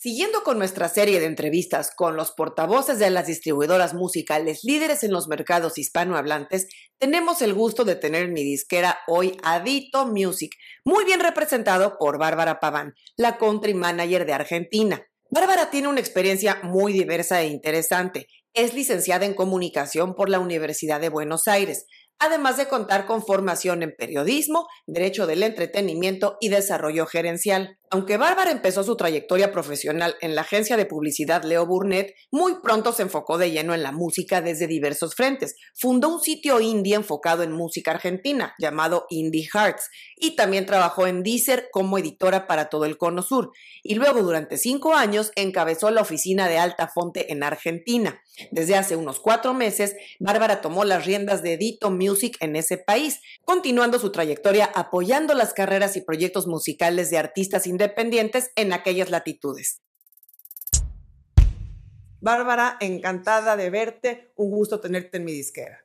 Siguiendo con nuestra serie de entrevistas con los portavoces de las distribuidoras musicales líderes en los mercados hispanohablantes, tenemos el gusto de tener en mi disquera hoy a Dito Music, muy bien representado por Bárbara Paván, la country manager de Argentina. Bárbara tiene una experiencia muy diversa e interesante. Es licenciada en comunicación por la Universidad de Buenos Aires además de contar con formación en periodismo, derecho del entretenimiento y desarrollo gerencial. Aunque Bárbara empezó su trayectoria profesional en la agencia de publicidad Leo Burnett, muy pronto se enfocó de lleno en la música desde diversos frentes. Fundó un sitio indie enfocado en música argentina llamado Indie Hearts y también trabajó en Deezer como editora para todo el Cono Sur. Y luego durante cinco años encabezó la oficina de Alta Fonte en Argentina. Desde hace unos cuatro meses, Bárbara tomó las riendas de Edito Music en ese país, continuando su trayectoria apoyando las carreras y proyectos musicales de artistas independientes en aquellas latitudes. Bárbara, encantada de verte, un gusto tenerte en mi disquera.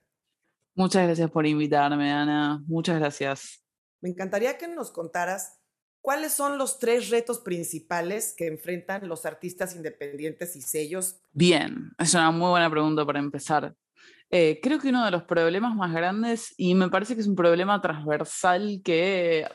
Muchas gracias por invitarme, Ana. Muchas gracias. Me encantaría que nos contaras cuáles son los tres retos principales que enfrentan los artistas independientes y sellos. Bien, es una muy buena pregunta para empezar. Eh, creo que uno de los problemas más grandes, y me parece que es un problema transversal que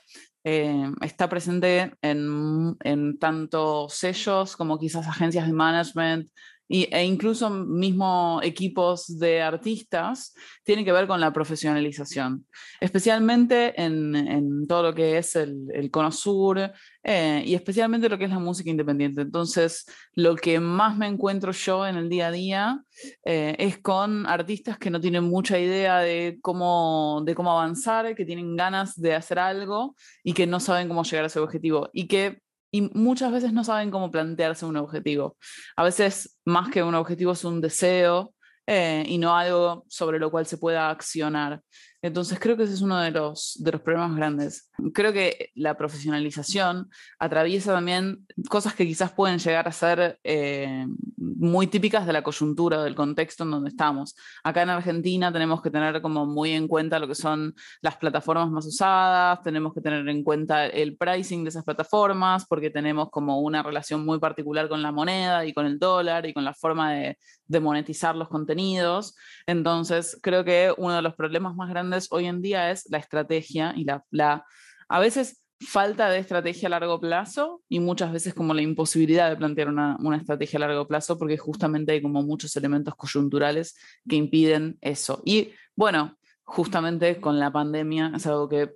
eh, está presente en, en tanto sellos como quizás agencias de management e incluso mismo equipos de artistas, tiene que ver con la profesionalización, especialmente en, todo lo que es el, el Cono Sur eh, y especialmente lo que es la música independiente. Entonces, lo que más me encuentro yo en el día a día eh, es con artistas que no tienen mucha idea de cómo, de cómo avanzar, que tienen ganas de hacer algo y que no saben cómo llegar a ese objetivo y que y muchas veces no saben cómo plantearse un objetivo. A veces más que un objetivo es un deseo eh, y no algo sobre lo cual se pueda accionar. Entonces creo que ese es uno de los, de los problemas grandes. Creo que la profesionalización atraviesa también cosas que quizás pueden llegar a ser eh, muy típicas de la coyuntura, del contexto en donde estamos. Acá en Argentina tenemos que tener como muy en cuenta lo que son las plataformas más usadas, tenemos que tener en cuenta el pricing de esas plataformas, porque tenemos como una relación muy particular con la moneda y con el dólar y con la forma de, de monetizar los contenidos. Entonces creo que uno de los problemas más grandes hoy en día es la estrategia y la, a veces falta de estrategia a largo plazo y muchas veces como la imposibilidad de plantear una, una, estrategia a largo plazo porque justamente hay como muchos elementos coyunturales que impiden eso. Y bueno, justamente con la pandemia es algo que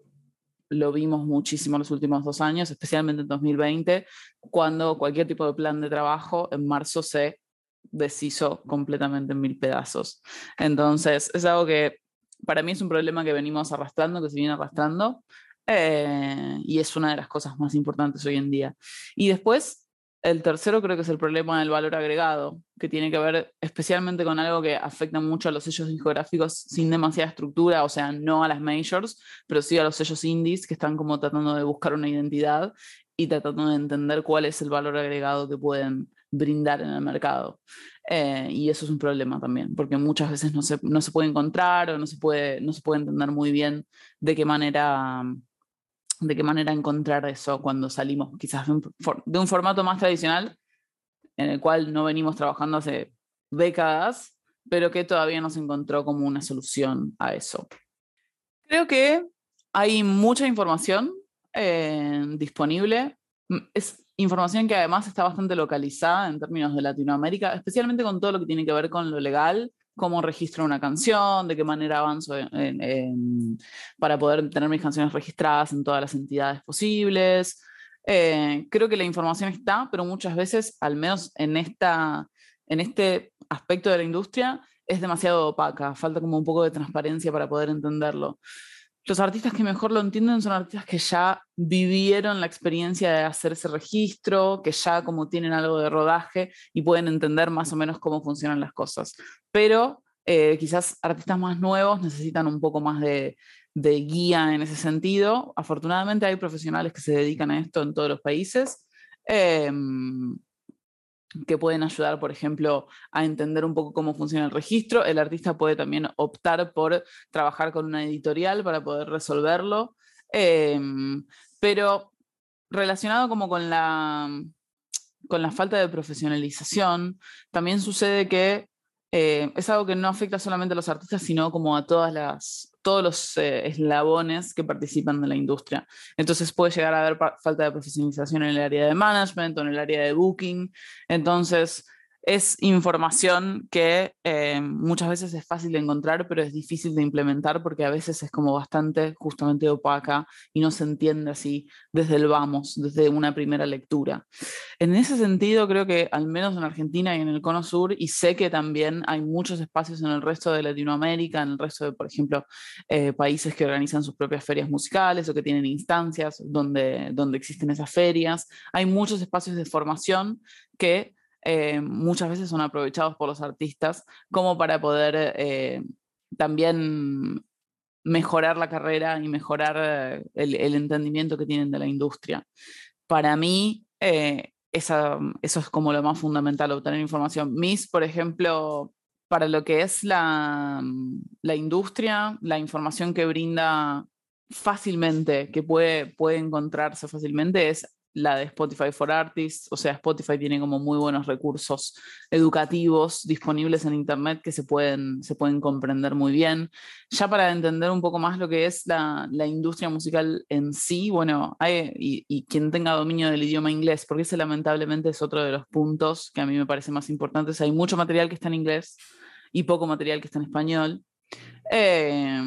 lo vimos muchísimo en los últimos dos años, especialmente en 2020, cuando cualquier tipo de plan de trabajo en marzo se deshizo completamente en mil pedazos. Entonces, es algo que para mí es un problema que venimos arrastrando, que se viene arrastrando, eh, y es una de las cosas más importantes hoy en día. Y después, el tercero creo que es el problema del valor agregado, que tiene que ver especialmente con algo que afecta mucho a los sellos discográficos sin demasiada estructura, o sea, no a las majors, pero sí a los sellos indies que están como tratando de buscar una identidad y tratando de entender cuál es el valor agregado que pueden brindar en el mercado. Eh, y eso es un problema también, porque muchas veces no se, no se, puede encontrar o no se puede, no se puede entender muy bien de qué manera de qué manera encontrar eso cuando salimos quizás de un, formato más tradicional en el cual no venimos trabajando hace décadas, pero que todavía no se encontró como una solución a eso. Creo que hay mucha información eh, disponible. Es, información que además está bastante localizada en términos de Latinoamérica, especialmente con todo lo que tiene que ver con lo legal, cómo registro una canción, de qué manera avanzo para poder tener mis canciones registradas en todas las entidades posibles. Eh, creo que la información está, pero muchas veces, al menos en, esta, en este aspecto de la industria, es demasiado opaca, falta como un poco de transparencia para poder entenderlo los artistas que mejor lo entienden son artistas que ya vivieron la experiencia de hacer ese registro, que ya como tienen algo de rodaje y pueden entender más o menos cómo funcionan las cosas. Pero eh, quizás artistas más nuevos necesitan un poco más de, guía en ese sentido. Afortunadamente hay profesionales que se dedican a esto en todos los países. Em, que pueden ayudar, por ejemplo, a entender un poco cómo funciona el registro. El artista puede también optar por trabajar con una editorial para poder resolverlo. Em, pero relacionado como con la, con la falta de profesionalización, también sucede que eh, es algo que no afecta solamente a los artistas, sino como a todas las, todos los eh, eslabones que participan de la industria. Entonces puede llegar a haber falta de profesionalización en el área de management o en el área de booking. Entonces, es información que eh, muchas veces es fácil de encontrar, pero es difícil de implementar porque a veces es como bastante justamente opaca y no se entiende así desde el vamos, desde una primera lectura. En ese sentido, creo que al menos en Argentina y en el Cono Sur, y sé que también hay muchos espacios en el resto de Latinoamérica, en el resto de, por ejemplo, eh, países que organizan sus propias ferias musicales o que tienen instancias donde, donde existen esas ferias, hay muchos espacios de formación que eh, muchas veces son aprovechados por los artistas como para poder eh, también mejorar la carrera y mejorar eh, el, entendimiento que tienen de la industria. Para mí, eso es como lo más fundamental, obtener información. Mis, por ejemplo, para lo que es la, la industria, la información que brinda fácilmente, que puede, puede encontrarse fácilmente, es la de Spotify for Artists, o sea, Spotify tiene como muy buenos recursos educativos disponibles en Internet que se pueden, se pueden comprender muy bien. Ya para entender un poco más lo que es la, industria musical en sí, bueno, hay, y, quien tenga dominio del idioma inglés, porque ese lamentablemente es otro de los puntos que a mí me parece más importantes, hay mucho material que está en inglés y poco material que está en español. Eh,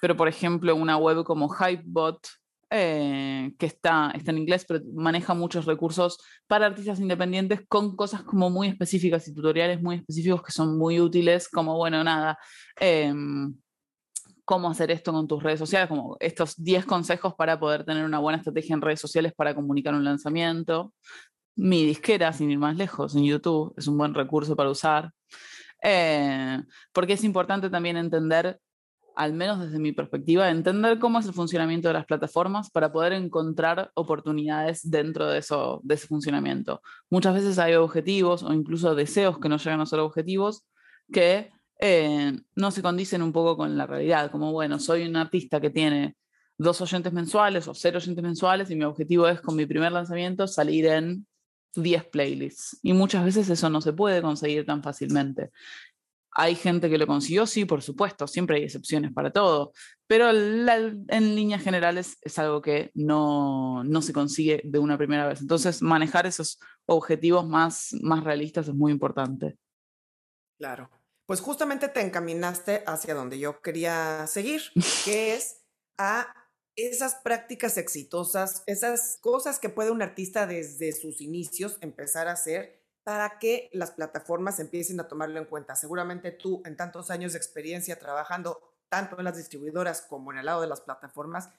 pero, por ejemplo, una web como Hypebot, eh, que está, está en inglés, pero maneja muchos recursos para artistas independientes con cosas como muy específicas y tutoriales muy específicos que son muy útiles, como, bueno, nada, em, cómo hacer esto con tus redes sociales, como estos 10 consejos para poder tener una buena estrategia en redes sociales para comunicar un lanzamiento. Mi disquera, sin ir más lejos, en YouTube, es un buen recurso para usar. Eh, porque es importante también entender al menos desde mi perspectiva, entender cómo es el funcionamiento de las plataformas para poder encontrar oportunidades dentro de, eso, de ese funcionamiento. Muchas veces hay objetivos o incluso deseos que no llegan a ser objetivos que eh, no se condicen un poco con la realidad, como bueno, soy un artista que tiene dos oyentes mensuales o cero oyentes mensuales y mi objetivo es con mi primer lanzamiento salir en 10 playlists. Y muchas veces eso no se puede conseguir tan fácilmente. Hay gente que lo consiguió, sí, por supuesto, siempre hay excepciones para todo, pero en líneas generales es algo que no, se consigue de una primera vez. Entonces, manejar esos objetivos más, más realistas es muy importante. Claro. Pues justamente te encaminaste hacia donde yo quería seguir, que es a esas prácticas exitosas, esas cosas que puede un artista desde sus inicios empezar a hacer para que las plataformas empiecen a tomarlo en cuenta. Seguramente tú, en tantos años de experiencia trabajando tanto en las distribuidoras como en el lado de las plataformas,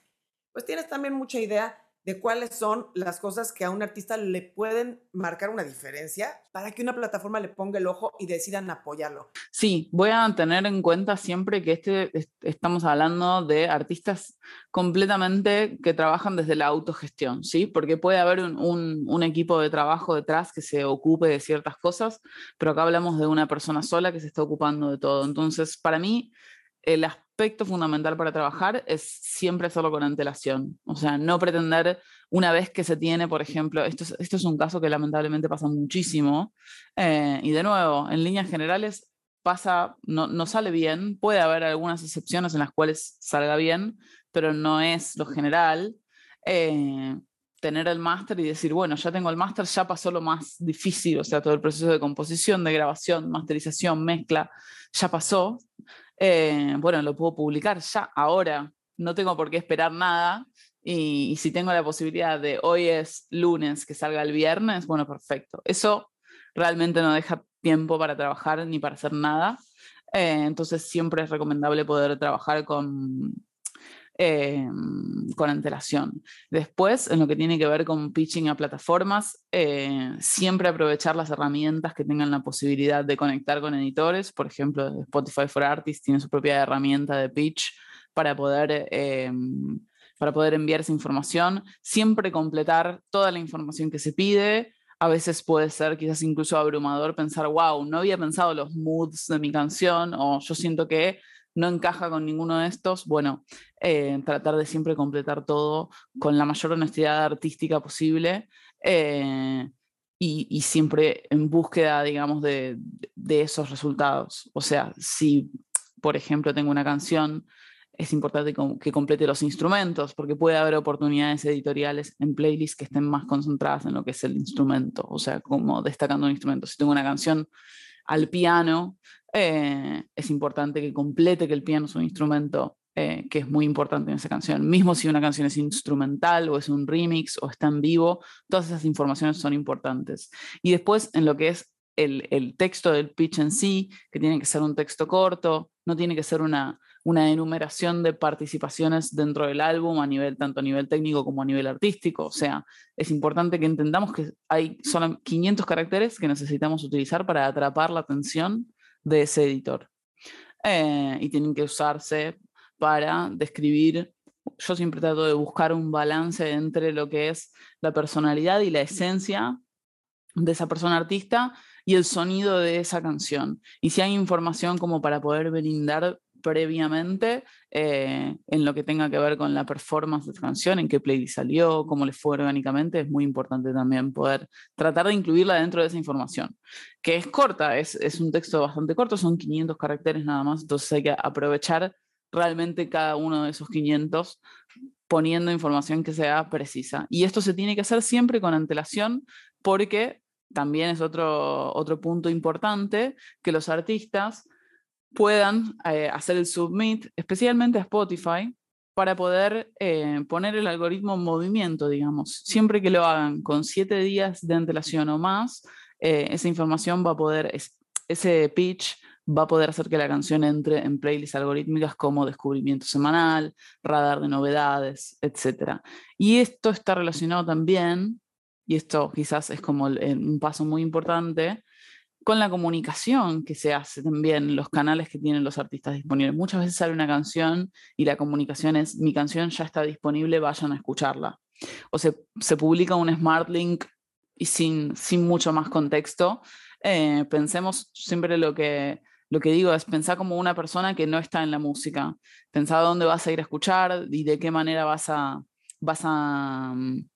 pues tienes también mucha idea de cuáles son las cosas que a un artista le pueden marcar una diferencia para que una plataforma le ponga el ojo y decidan apoyarlo. Sí, voy a tener en cuenta siempre que este, estamos hablando de artistas completamente que trabajan desde la autogestión, ¿sí? Porque puede haber un, un equipo de trabajo detrás que se ocupe de ciertas cosas, pero acá hablamos de una persona sola que se está ocupando de todo. Entonces, para mí, el aspecto fundamental para trabajar es siempre hacerlo con antelación. O sea, no pretender una vez que se tiene, por ejemplo, esto es, un caso que lamentablemente pasa muchísimo. Eh, y de nuevo, en líneas generales pasa, no, no, sale bien. Puede haber algunas excepciones en las cuales salga bien, pero no es lo general. Eh, tener el máster y decir, bueno, ya tengo el máster, ya pasó lo más difícil, o sea, todo el proceso de composición, de grabación, masterización, mezcla, ya pasó. Eh, bueno, lo puedo publicar ya, ahora, no tengo por qué esperar nada. Y, si tengo la posibilidad de hoy es lunes, que salga el viernes, bueno, perfecto. Eso realmente no deja tiempo para trabajar ni para hacer nada. Eh, entonces siempre es recomendable poder trabajar con, eh, con antelación. Después, en lo que tiene que ver con pitching a plataformas, eh, siempre aprovechar las herramientas que tengan la posibilidad de conectar con editores. Por ejemplo, Spotify for Artists tiene su propia herramienta de pitch para poder... Eh, para poder enviar esa información, siempre completar toda la información que se pide, a veces puede ser quizás incluso abrumador pensar, wow, no había pensado los moods de mi canción o yo siento que no encaja con ninguno de estos, bueno, eh, tratar de siempre completar todo con la mayor honestidad artística posible. Eh, y, siempre en búsqueda, digamos, de, esos resultados. O sea, si, por ejemplo, tengo una canción, es importante que complete los instrumentos, porque puede haber oportunidades editoriales en playlists que estén más concentradas en lo que es el instrumento, o sea, como destacando un instrumento. Si tengo una canción al piano, eh, es importante que complete que el piano es un instrumento eh, que es muy importante en esa canción. Mismo si una canción es instrumental o es un remix o está en vivo, todas esas informaciones son importantes. Y después en lo que es el, el texto del pitch en sí, que tiene que ser un texto corto, no tiene que ser una, una enumeración de participaciones dentro del álbum a nivel tanto a nivel técnico como a nivel artístico. O sea, es importante que entendamos que hay solo 500 caracteres que necesitamos utilizar para atrapar la atención de ese editor. Eh, y tienen que usarse para describir, yo siempre trato de buscar un balance entre lo que es la personalidad y la esencia de esa persona artista y el sonido de esa canción. Y si hay información como para poder brindar previamente eh, en lo que tenga que ver con la performance de esa canción, en qué playlist salió, cómo le fue orgánicamente, es muy importante también poder tratar de incluirla dentro de esa información, que es corta, es, es un texto bastante corto, son 500 caracteres nada más, entonces hay que aprovechar realmente cada uno de esos 500 poniendo información que sea precisa. Y esto se tiene que hacer siempre con antelación porque también es otro, otro punto importante que los artistas puedan eh, hacer el submit, especialmente a Spotify, para poder eh, poner el algoritmo en movimiento, digamos. Siempre que lo hagan con siete días de antelación o más, eh, esa información va a poder, ese pitch va a poder hacer que la canción entre en playlists algorítmicas como Descubrimiento Semanal, Radar de Novedades, etc. Y esto está relacionado también, y esto quizás es como un paso muy importante, con la comunicación que se hace también, los canales que tienen los artistas disponibles. Muchas veces sale una canción y la comunicación es, mi canción ya está disponible, vayan a escucharla. O se, se publica un Smart Link y sin, sin mucho más contexto. Eh, pensemos siempre lo que, lo que digo es pensar como una persona que no está en la música. Pensar dónde vas a ir a escuchar y de qué manera vas a, vas a, mm,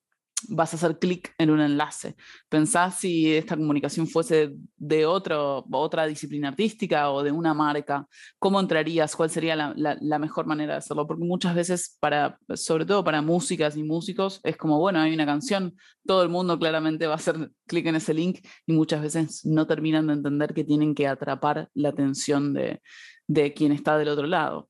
vas a hacer clic en un enlace. Pensás si esta comunicación fuese de otro, otra disciplina artística o de una marca, ¿cómo entrarías? ¿Cuál sería la, la, mejor manera de hacerlo? Porque muchas veces, para, sobre todo para músicas y músicos, es como, bueno, hay una canción, todo el mundo claramente va a hacer clic en ese link y muchas veces no terminan de entender que tienen que atrapar la atención de, de quien está del otro lado.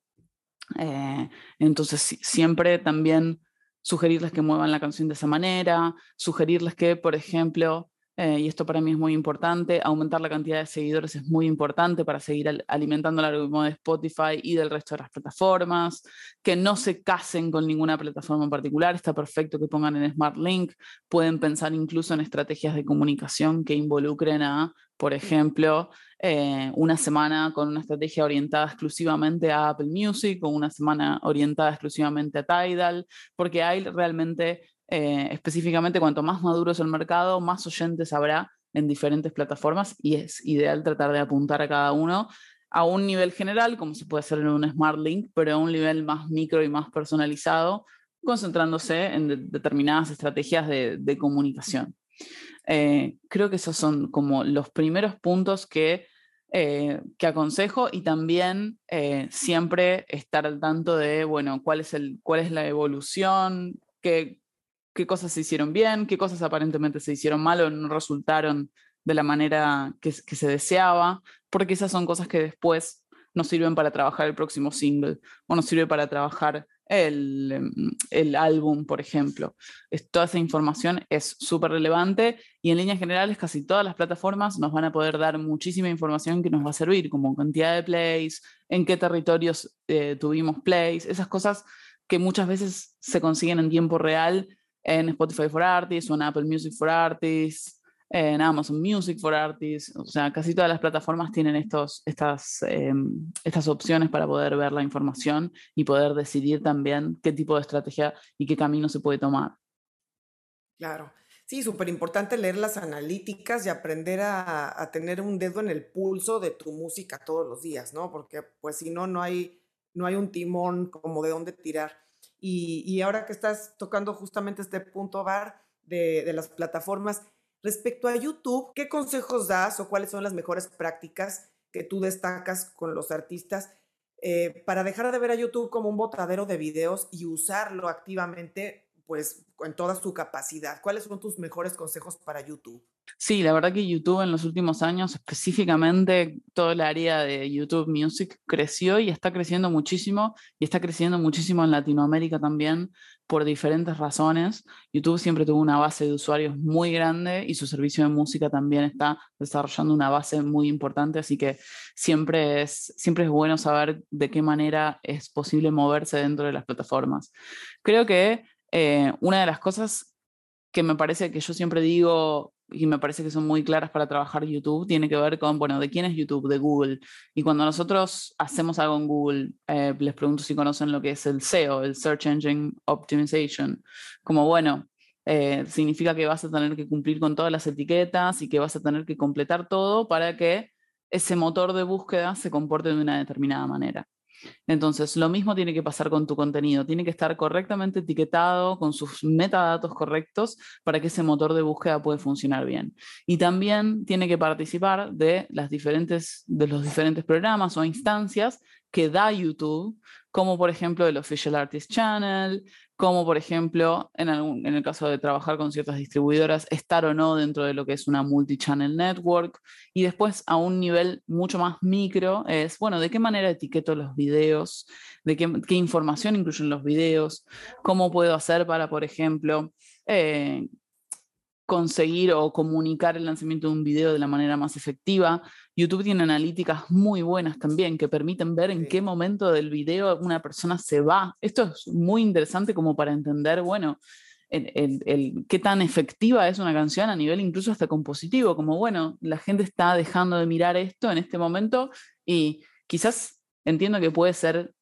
Eh, entonces, siempre también sugerirles que muevan la canción de esa manera, sugerirles que, por ejemplo, eh, y esto para mí es muy importante, aumentar la cantidad de seguidores es muy importante para seguir alimentando el algoritmo de Spotify y del resto de las plataformas, que no se casen con ninguna plataforma en particular, está perfecto que pongan en Smart Link, pueden pensar incluso en estrategias de comunicación que involucren a, por ejemplo, eh, una semana con una estrategia orientada exclusivamente a Apple Music o una semana orientada exclusivamente a Tidal, porque hay realmente, eh, específicamente, cuanto más maduro es el mercado, más oyentes habrá en diferentes plataformas y es ideal tratar de apuntar a cada uno a un nivel general, como se puede hacer en un Smart Link, pero a un nivel más micro y más personalizado, concentrándose en determinadas estrategias de comunicación. Eh, creo que esos son como los primeros puntos que, eh, que aconsejo y también siempre estar al tanto de, bueno, cuál es, el, cuál es la evolución, qué, qué cosas se hicieron bien, qué cosas aparentemente se hicieron mal o no resultaron de la manera que, se deseaba, porque esas son cosas que después nos sirven para trabajar el próximo single o nos sirve para trabajar el, em, el álbum, por ejemplo. Es, toda esa información es súper relevante y en líneas generales casi todas las plataformas nos van a poder dar muchísima información que nos va a servir, como cantidad de plays, en qué territorios eh, tuvimos plays, esas cosas que muchas veces se consiguen en tiempo real en Spotify for Artists o en Apple Music for Artists en Amazon Music for Artists, o sea, casi todas las plataformas tienen estos, estas, em, estas opciones para poder ver la información y poder decidir también qué tipo de estrategia y qué camino se puede tomar. Claro. Sí, súper importante leer las analíticas y aprender a, a, tener un dedo en el pulso de tu música todos los días, ¿no? Porque pues si no, no hay, no hay un timón como de dónde tirar. Y, ahora que estás tocando justamente este punto, Bar, de, de las plataformas, Respecto a YouTube, ¿qué consejos das o cuáles son las mejores prácticas que tú destacas con los artistas eh, para dejar de ver a YouTube como un botadero de videos y usarlo activamente, pues, en toda su capacidad? ¿Cuáles son tus mejores consejos para YouTube? Sí, la verdad que YouTube en los últimos años, específicamente todo el área de YouTube Music, creció y está creciendo muchísimo y está creciendo muchísimo en Latinoamérica también por diferentes razones. YouTube siempre tuvo una base de usuarios muy grande y su servicio de música también está desarrollando una base muy importante, así que siempre es, siempre es bueno saber de qué manera es posible moverse dentro de las plataformas. Creo que eh, una de las cosas que me parece que yo siempre digo y me parece que son muy claras para trabajar YouTube, tiene que ver con, bueno, ¿de quién es YouTube? De Google. Y cuando nosotros hacemos algo en Google, eh, les pregunto si conocen lo que es el SEO, el Search Engine Optimization. Como, bueno, eh, significa que vas a tener que cumplir con todas las etiquetas y que vas a tener que completar todo para que ese motor de búsqueda se comporte de una determinada manera. Entonces, lo mismo tiene que pasar con tu contenido. Tiene que estar correctamente etiquetado con sus metadatos correctos para que ese motor de búsqueda pueda funcionar bien. Y también tiene que participar de, las diferentes, de los diferentes programas o instancias que da YouTube, como por ejemplo el Official Artist Channel, como por ejemplo, en, el caso de trabajar con ciertas distribuidoras, estar o no dentro de lo que es una multi-channel network. Y después a un nivel mucho más micro es, bueno, ¿de qué manera etiqueto los videos? ¿De qué, qué información incluyen los videos? ¿Cómo puedo hacer para, por ejemplo, eh, conseguir o comunicar el lanzamiento de un video de la manera más efectiva. YouTube tiene analíticas muy buenas también que permiten ver en qué momento del video una persona se va. Esto es muy interesante como para entender, bueno, el, qué tan efectiva es una canción a nivel incluso hasta compositivo, como bueno, la gente está dejando de mirar esto en este momento y quizás entiendo que puede ser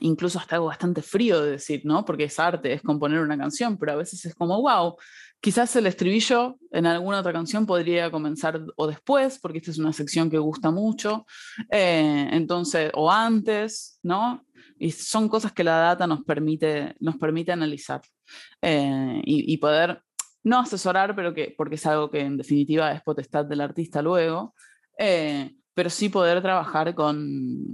incluso hasta algo bastante frío de decir, ¿no? Porque es arte, es componer una canción, pero a veces es como, wow, quizás el estribillo en alguna otra canción podría comenzar o después, porque esta es una sección que gusta mucho, eh, entonces, o antes, ¿no? Y son cosas que la data nos permite, nos permite analizar eh, y, poder, no asesorar, pero que, porque es algo que en definitiva es potestad del artista luego, eh, pero sí poder trabajar con,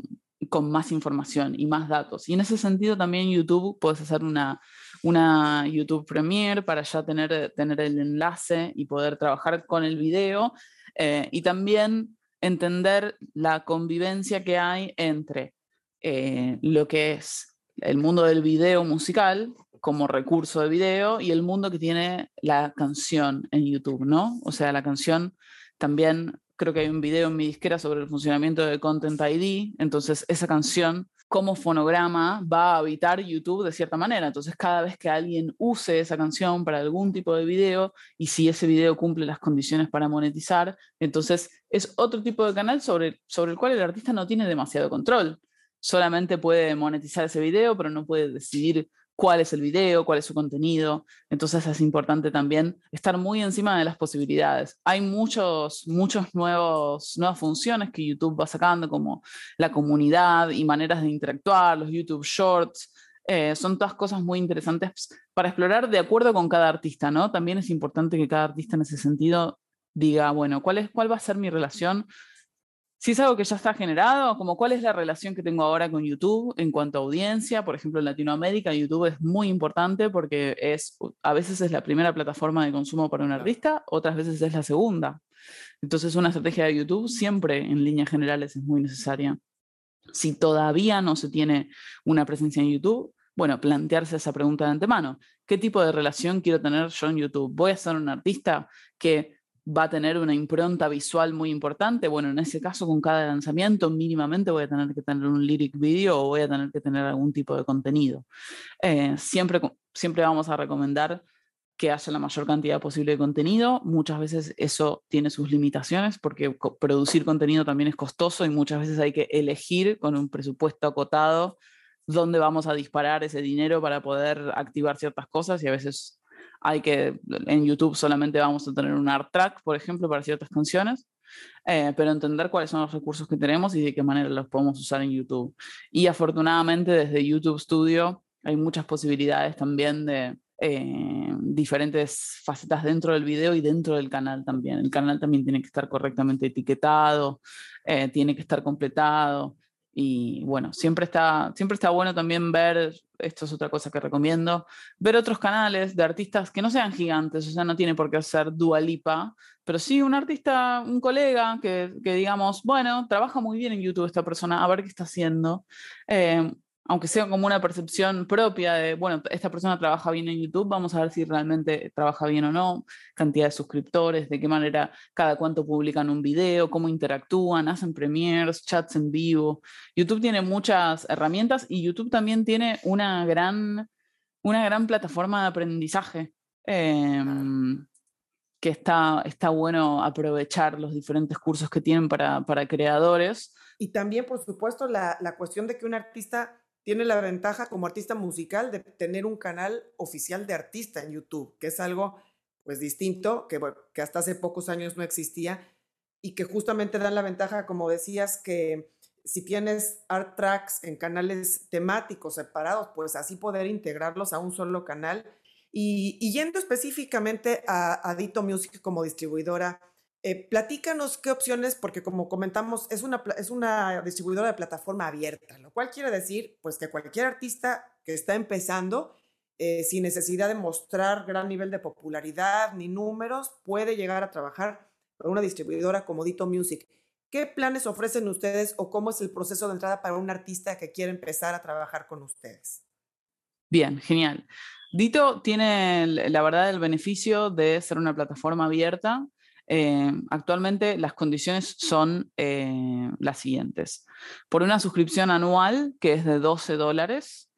con más información y más datos. Y en ese sentido también YouTube puedes hacer una, una YouTube Premiere para ya tener, tener el enlace y poder trabajar con el video eh, y también entender la convivencia que hay entre eh, lo que es el mundo del video musical como recurso de video y el mundo que tiene la canción en YouTube, ¿no? O sea, la canción también creo que hay un video en mi disquera sobre el funcionamiento de Content ID, entonces esa canción como fonograma va a habitar YouTube de cierta manera. Entonces, cada vez que alguien use esa canción para algún tipo de video y si ese video cumple las condiciones para monetizar, entonces es otro tipo de canal sobre, sobre el cual el artista no tiene demasiado control. Solamente puede monetizar ese video, pero no puede decidir cuál es el video, cuál es su contenido. Entonces es importante también estar muy encima de las posibilidades. Hay muchos, muchos nuevos, nuevas funciones que YouTube va sacando, como la comunidad y maneras de interactuar, los YouTube Shorts. Eh, son todas cosas muy interesantes para explorar de acuerdo con cada artista, ¿no? También es importante que cada artista en ese sentido diga, bueno, ¿cuál, es, cuál va a ser mi relación si es algo que ya está generado, como cuál es la relación que tengo ahora con YouTube en cuanto a audiencia, por ejemplo en Latinoamérica YouTube es muy importante porque es a veces es la primera plataforma de consumo para un artista, otras veces es la segunda. Entonces una estrategia de YouTube siempre en líneas generales es muy necesaria. Si todavía no se tiene una presencia en YouTube, bueno, plantearse esa pregunta de antemano. ¿Qué tipo de relación quiero tener yo en YouTube? ¿Voy a ser un artista que va a tener una impronta visual muy importante. Bueno, en ese caso, con cada lanzamiento, mínimamente voy a tener que tener un lyric video o voy a tener que tener algún tipo de contenido. Eh, siempre, siempre vamos a recomendar que haya la mayor cantidad posible de contenido. Muchas veces eso tiene sus limitaciones porque producir contenido también es costoso y muchas veces hay que elegir con un presupuesto acotado dónde vamos a disparar ese dinero para poder activar ciertas cosas y a veces hay que, en YouTube solamente vamos a tener un art track, por ejemplo, para ciertas canciones, eh, pero entender cuáles son los recursos que tenemos y de qué manera los podemos usar en YouTube. Y afortunadamente desde YouTube Studio hay muchas posibilidades también de eh, diferentes facetas dentro del video y dentro del canal también. El canal también tiene que estar correctamente etiquetado, eh, tiene que estar completado. Y bueno, siempre está, siempre está bueno también ver, esto es otra cosa que recomiendo, ver otros canales de artistas que no sean gigantes, o sea, no tiene por qué ser Dualipa, pero sí un artista, un colega que, que, digamos, bueno, trabaja muy bien en YouTube esta persona, a ver qué está haciendo. Eh, aunque sea como una percepción propia de, bueno, esta persona trabaja bien en YouTube, vamos a ver si realmente trabaja bien o no, cantidad de suscriptores, de qué manera, cada cuánto publican un video, cómo interactúan, hacen premiers, chats en vivo. YouTube tiene muchas herramientas y YouTube también tiene una gran, una gran plataforma de aprendizaje. Em, que está, está bueno aprovechar los diferentes cursos que tienen para, para creadores. Y también, por supuesto, la, la cuestión de que un artista tiene la ventaja como artista musical de tener un canal oficial de artista en YouTube, que es algo pues distinto, que, hasta hace pocos años no existía y que justamente dan la ventaja, como decías, que si tienes art tracks en canales temáticos separados, pues así poder integrarlos a un solo canal. Y, y yendo específicamente a, a Dito Music como distribuidora, eh, platícanos qué opciones, porque como comentamos, es una, es una distribuidora de plataforma abierta, lo cual quiere decir pues que cualquier artista que está empezando, eh, sin necesidad de mostrar gran nivel de popularidad ni números, puede llegar a trabajar con una distribuidora como Dito Music. ¿Qué planes ofrecen ustedes o cómo es el proceso de entrada para un artista que quiere empezar a trabajar con ustedes? Bien, genial. Dito tiene la verdad el beneficio de ser una plataforma abierta eh, actualmente las condiciones son eh, las siguientes. Por una suscripción anual, que es de 12 dólares,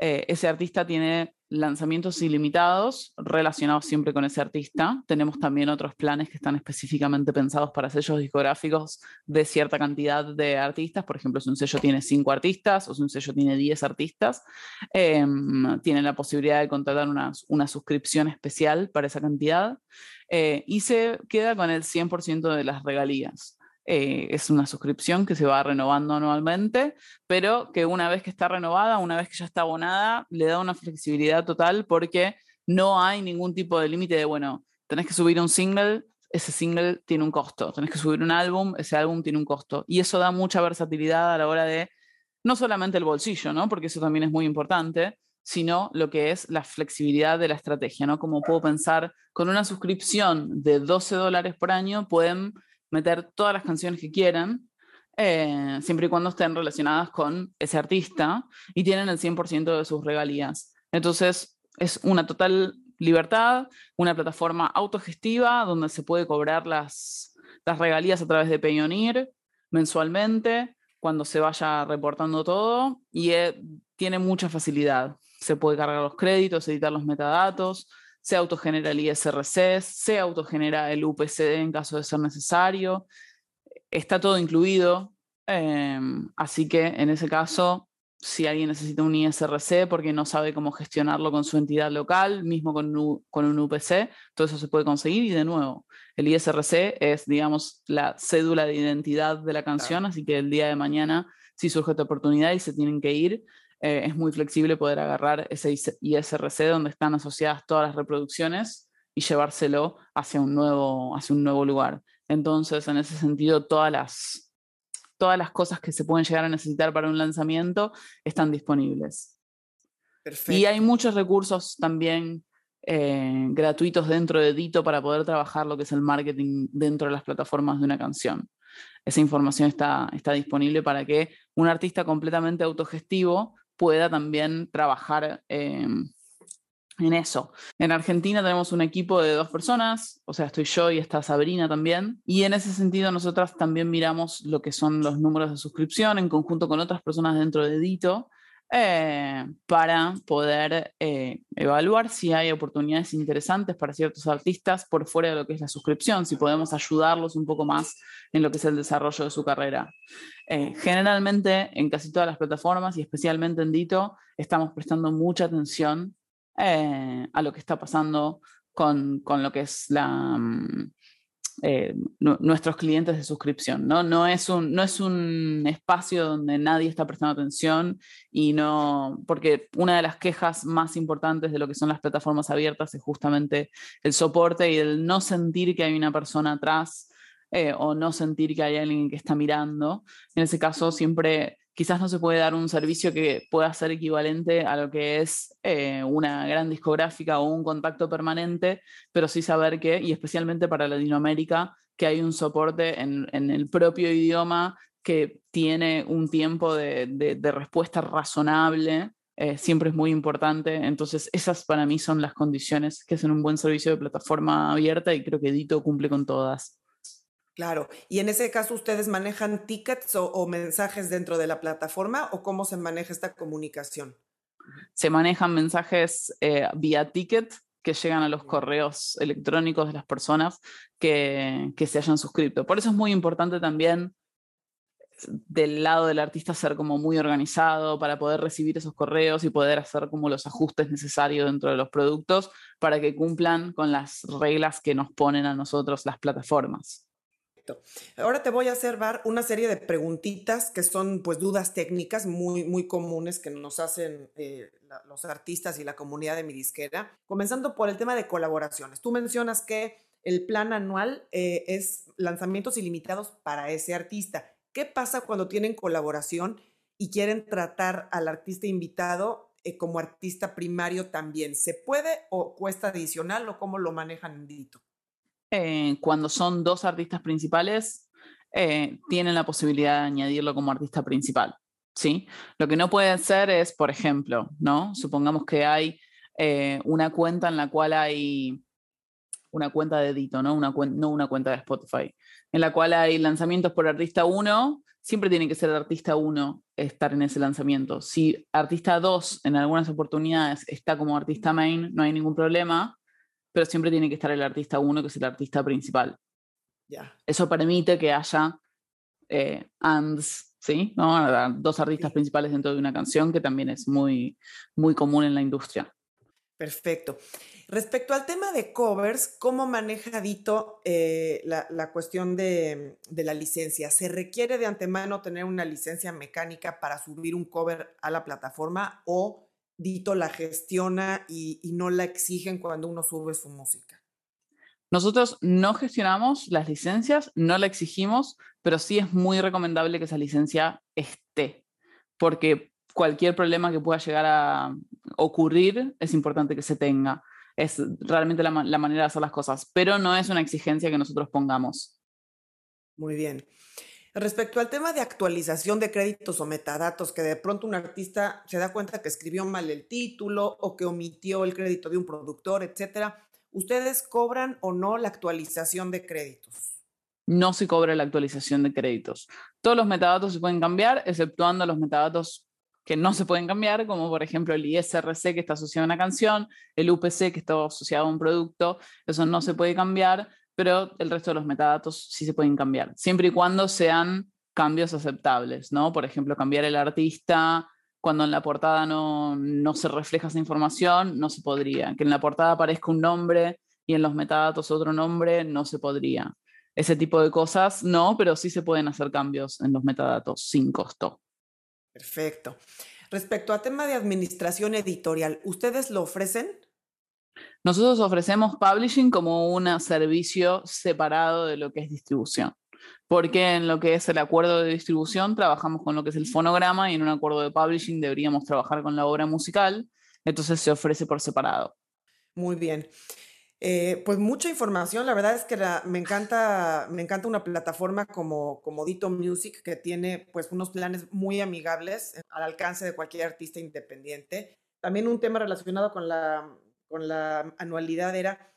eh, ese artista tiene lanzamientos ilimitados relacionados siempre con ese artista. Tenemos también otros planes que están específicamente pensados para sellos discográficos de cierta cantidad de artistas. Por ejemplo, si un sello tiene 5 artistas o si un sello tiene 10 artistas, tienen la posibilidad de contratar una, una suscripción especial para esa cantidad. Eh, y se queda con el 100% de las regalías. Eh, es una suscripción que se va renovando anualmente, pero que una vez que está renovada, una vez que ya está abonada, le da una flexibilidad total porque no hay ningún tipo de límite de, bueno, tenés que subir un single, ese single tiene un costo, tenés que subir un álbum, ese álbum tiene un costo. Y eso da mucha versatilidad a la hora de no solamente el bolsillo, ¿no? porque eso también es muy importante, sino lo que es la flexibilidad de la estrategia, ¿no? Como puedo pensar, con una suscripción de 12 dólares por año pueden meter todas las canciones que quieran, eh, siempre y cuando estén relacionadas con ese artista y tienen el 100% de sus regalías. Entonces, es una total libertad, una plataforma autogestiva donde se puede cobrar las, las regalías a través de Payoneer mensualmente, cuando se vaya reportando todo, y eh, tiene mucha facilidad se puede cargar los créditos, editar los metadatos, se autogenera el ISRC, se autogenera el UPCD en caso de ser necesario. Está todo incluido, em, así que en ese caso, si alguien necesita un ISRC porque no sabe cómo gestionarlo con su entidad local, mismo con un, con un UPC, todo eso se puede conseguir y de nuevo, el ISRC es, digamos, la cédula de identidad de la canción, así que el día de mañana, si surge esta oportunidad y se tienen que ir, eh, es muy flexible poder agarrar ese ISRC donde están asociadas todas las reproducciones y llevárselo hacia un nuevo, hacia un nuevo lugar. Entonces, en ese sentido, todas las, todas las cosas que se pueden llegar a necesitar para un lanzamiento están disponibles. Y hay muchos recursos también eh, gratuitos dentro de Dito para poder trabajar lo que es el marketing dentro de las plataformas de una canción. Esa información está, está disponible para que un artista completamente autogestivo pueda también trabajar em, en eso. En Argentina tenemos un equipo de dos personas, o sea, estoy yo y está Sabrina también, y en ese sentido nosotras también miramos lo que son los números de suscripción en conjunto con otras personas dentro de Dito eh, para poder eh, evaluar si hay oportunidades interesantes para ciertos artistas por fuera de lo que es la suscripción, si podemos ayudarlos un poco más en lo que es el desarrollo de su carrera. Eh, generalmente en casi todas las plataformas y especialmente en Dito estamos prestando mucha atención a lo que está pasando con, con lo que es la... Mm, eh, nuestros clientes de suscripción. ¿no? No, es un, no es un espacio donde nadie está prestando atención y no, porque una de las quejas más importantes de lo que son las plataformas abiertas es justamente el soporte y el no sentir que hay una persona atrás eh, o no sentir que hay alguien que está mirando. En ese caso, siempre quizás no se puede dar un servicio que pueda ser equivalente a lo que es eh, una gran discográfica o un contacto permanente, pero sí saber que, y especialmente para Latinoamérica, que hay un soporte en, el propio idioma que tiene un tiempo de, respuesta razonable, eh, siempre es muy importante. Entonces, esas para mí son las condiciones que hacen un buen servicio de plataforma abierta y creo que Dito cumple con todas. Claro, y en ese caso ustedes manejan tickets o, mensajes dentro de la plataforma o cómo se maneja esta comunicación? Se manejan mensajes eh, vía ticket que llegan a los correos electrónicos de las personas que, que se hayan suscrito. Por eso es muy importante también del lado del artista ser como muy organizado para poder recibir esos correos y poder hacer como los ajustes necesarios dentro de los productos para que cumplan con las reglas que nos ponen a nosotros las plataformas. Ahora te voy a hacer una serie de preguntitas que son pues dudas técnicas muy, muy comunes que nos hacen eh, los artistas y la comunidad de mi disquera. Comenzando por el tema de colaboraciones. Tú mencionas que el plan anual eh, es lanzamientos ilimitados para ese artista. ¿Qué pasa cuando tienen colaboración y quieren tratar al artista invitado eh, como artista primario también? ¿Se puede o cuesta adicional o cómo lo manejan Dito? Eh, cuando son dos artistas principales, eh, tienen la posibilidad de añadirlo como artista principal. ¿sí? Lo que no puede ser es, por ejemplo, ¿no? supongamos que hay eh, una cuenta en la cual hay una cuenta de Edito, ¿no? Una, no una cuenta de Spotify, en la cual hay lanzamientos por artista 1, siempre tiene que ser artista 1 estar en ese lanzamiento. Si artista 2 en algunas oportunidades está como artista main, no hay ningún problema pero siempre tiene que estar el artista uno, que es el artista principal. Eso permite que haya eh, ands, ¿sí? ¿no? Dos artistas principales dentro de una canción, que también es muy, muy común en la industria. Perfecto. Respecto al tema de covers, ¿cómo maneja Dito eh, la, cuestión de, de, la licencia? ¿Se requiere de antemano tener una licencia mecánica para subir un cover a la plataforma o Dito la gestiona y, no la exigen cuando uno sube su música. Nosotros no gestionamos las licencias, no la exigimos, pero sí es muy recomendable que esa licencia esté, porque cualquier problema que pueda llegar a ocurrir es importante que se tenga. Es realmente la, la manera de hacer las cosas, pero no es una exigencia que nosotros pongamos. Muy bien. Respecto al tema de actualización de créditos o metadatos, que de pronto un artista se da cuenta que escribió mal el título o que omitió el crédito de un productor, etcétera, ¿ustedes cobran o no la actualización de créditos? No se cobra la actualización de créditos. Todos los metadatos se pueden cambiar, exceptuando los metadatos que no se pueden cambiar, como por ejemplo el ISRC que está asociado a una canción, el UPC que está asociado a un producto, eso no se puede cambiar pero el resto de los metadatos sí se pueden cambiar, siempre y cuando sean cambios aceptables, ¿no? Por ejemplo, cambiar el artista cuando en la portada no, no se refleja esa información, no se podría. Que en la portada aparezca un nombre y en los metadatos otro nombre, no se podría. Ese tipo de cosas no, pero sí se pueden hacer cambios en los metadatos sin costo. Perfecto. Respecto a tema de administración editorial, ¿ustedes lo ofrecen? Nosotros ofrecemos publishing como un servicio separado de lo que es distribución, porque en lo que es el acuerdo de distribución trabajamos con lo que es el fonograma y en un acuerdo de publishing deberíamos trabajar con la obra musical, entonces se ofrece por separado. Muy bien. Eh, pues mucha información, la verdad es que me, encanta, me encanta una plataforma como, como Dito Music que tiene pues unos planes muy amigables eh, al alcance de cualquier artista independiente. También un tema relacionado con la con la anualidad era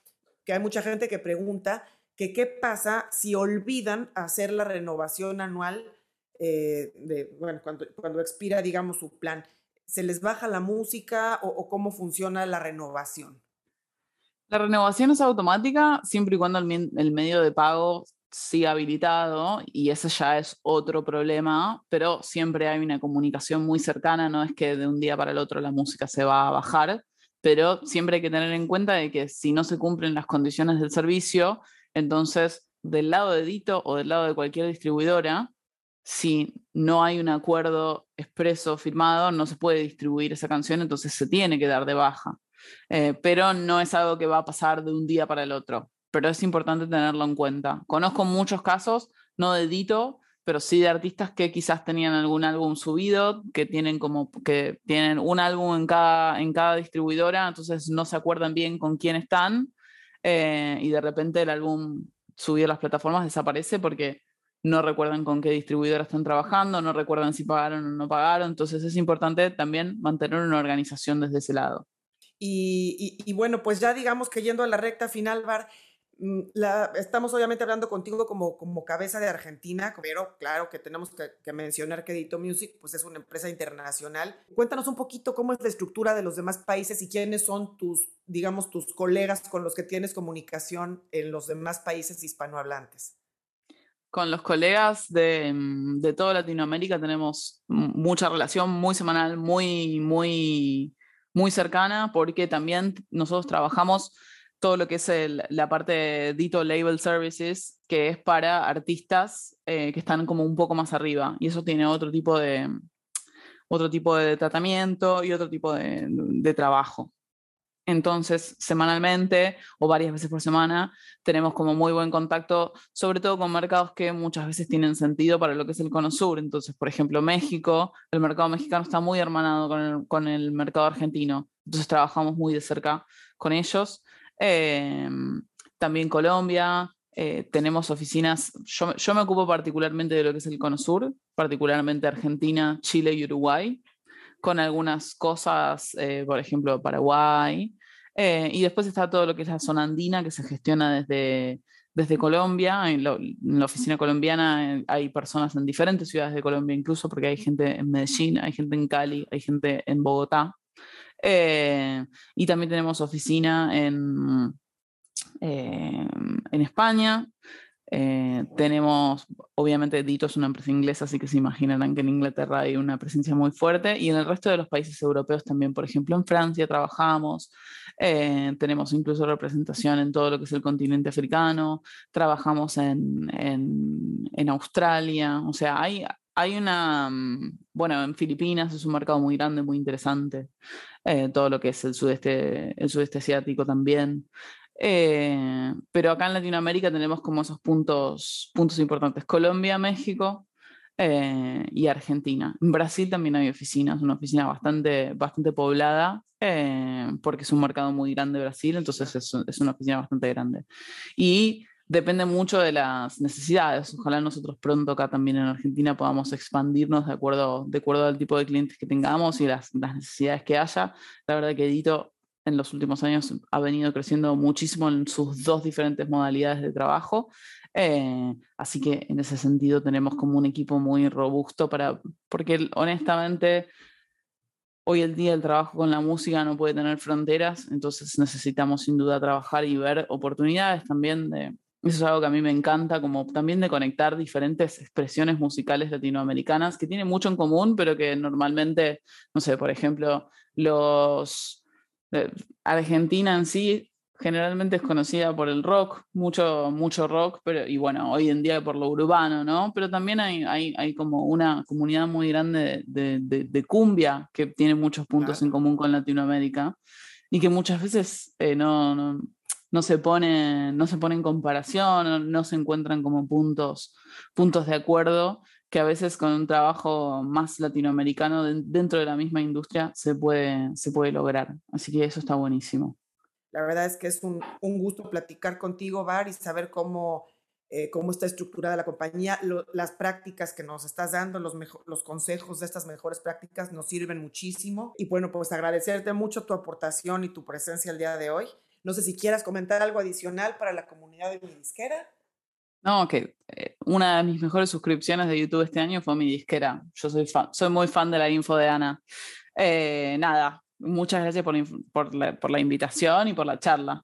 que hay mucha gente que pregunta que qué pasa si olvidan hacer la renovación anual eh, de, bueno, cuando, cuando expira, digamos, su plan. ¿Se les baja la música o, cómo funciona la renovación? La renovación es automática siempre y cuando el, el, medio de pago siga habilitado y ese ya es otro problema, pero siempre hay una comunicación muy cercana, no es que de un día para el otro la música se va a bajar, pero siempre hay que tener en cuenta de que si no se cumplen las condiciones del servicio, entonces del lado de Dito o del lado de cualquier distribuidora, si no hay un acuerdo expreso firmado, no se puede distribuir esa canción, entonces se tiene que dar de baja. Eh, pero no es algo que va a pasar de un día para el otro, pero es importante tenerlo en cuenta. Conozco muchos casos, no de Dito, pero sí de artistas que quizás tenían algún álbum subido, que tienen como que tienen un álbum en cada, en cada distribuidora, entonces no se acuerdan bien con quién están, eh, y de repente el álbum subido a las plataformas desaparece porque no recuerdan con qué distribuidora están trabajando, no recuerdan si pagaron o no pagaron, entonces es importante también mantener una organización desde ese lado. Y, bueno, pues ya digamos que yendo a la recta final, Bar, la, estamos obviamente hablando contigo como, como cabeza de Argentina, pero claro que tenemos que, mencionar que Edito Music pues es una empresa internacional. Cuéntanos un poquito cómo es la estructura de los demás países y quiénes son tus, digamos, tus colegas con los que tienes comunicación en los demás países hispanohablantes con los colegas de, mm, de toda Latinoamérica tenemos mucha relación muy semanal, muy, muy, muy cercana, porque también nosotros trabajamos todo lo que es la parte de Dito Label Services, que es para artistas eh, que están como un poco más arriba, y eso tiene otro tipo de, otro tipo de tratamiento y otro tipo de, de trabajo. Entonces, semanalmente o varias veces por semana, tenemos como muy buen contacto, sobre todo con mercados que muchas veces tienen sentido para lo que es el Cono Sur. Entonces, por ejemplo, México, el mercado mexicano está muy hermanado con el, mercado argentino. Entonces, trabajamos muy de cerca con ellos. Em, también Colombia, eh, tenemos oficinas, yo, yo, me ocupo particularmente de lo que es el Cono Sur, particularmente Argentina, Chile y Uruguay con algunas cosas, eh, por ejemplo, Paraguay. Eh, y después está todo lo que es la zona andina, que se gestiona desde, desde Colombia. En, la oficina colombiana eh, hay personas en diferentes ciudades de Colombia, incluso porque hay gente en Medellín, hay gente en Cali, hay gente en Bogotá. Y también tenemos oficina en, en España, eh, tenemos, obviamente, Dito es una empresa inglesa, así que se imaginarán que en Inglaterra hay una presencia muy fuerte. Y en el resto de los países europeos también, por ejemplo, en Francia trabajamos, eh, tenemos incluso representación en todo lo que es el continente africano, trabajamos en, en, Australia, o sea, hay, hay una, mm, bueno, en Filipinas es un mercado muy grande, muy interesante, eh, todo lo que es el sudeste, el sudeste asiático también. Eh, pero acá en Latinoamérica tenemos como esos puntos, puntos importantes. Colombia, México eh, y Argentina. En Brasil también hay oficinas, una oficina bastante, bastante poblada, eh, porque es un mercado muy grande Brasil, entonces es, es, una oficina bastante grande. Y depende mucho de las necesidades. Ojalá nosotros pronto acá también en Argentina podamos expandirnos de acuerdo, de acuerdo al tipo de clientes que tengamos y las, necesidades que haya. La verdad que Edito en los últimos años ha venido creciendo muchísimo en sus dos diferentes modalidades de trabajo. Eh, así que en ese sentido tenemos como un equipo muy robusto para, porque honestamente hoy el día el trabajo con la música no puede tener fronteras, entonces necesitamos sin duda trabajar y ver oportunidades también de, eso es algo que a mí me encanta, como también de conectar diferentes expresiones musicales latinoamericanas que tienen mucho en común, pero que normalmente, no sé, por ejemplo, los Argentina en sí generalmente es conocida por el rock, mucho, mucho rock, pero, y bueno, hoy en día por lo urbano, ¿no? Pero también hay, hay, hay como una comunidad muy grande de, de, cumbia que tiene muchos puntos en común con Latinoamérica y que muchas veces eh, no, no, no, se pone, no se pone en comparación, no, se encuentran como puntos, puntos de acuerdo que a veces con un trabajo más latinoamericano dentro de la misma industria se puede, se puede lograr. Así que eso está buenísimo. La verdad es que es un, un gusto platicar contigo, Bar, y saber cómo, eh, cómo está estructurada la compañía. las prácticas que nos estás dando, los, los consejos de estas mejores prácticas nos sirven muchísimo. Y bueno, pues agradecerte mucho tu aportación y tu presencia el día de hoy. No sé si quieras comentar algo adicional para la comunidad de mi disquera. No, que eh, una de mis mejores suscripciones de YouTube este año fue mi disquera. Yo soy, soy muy fan de la info de Ana. Eh, nada, muchas gracias por, la, invitación y por la charla.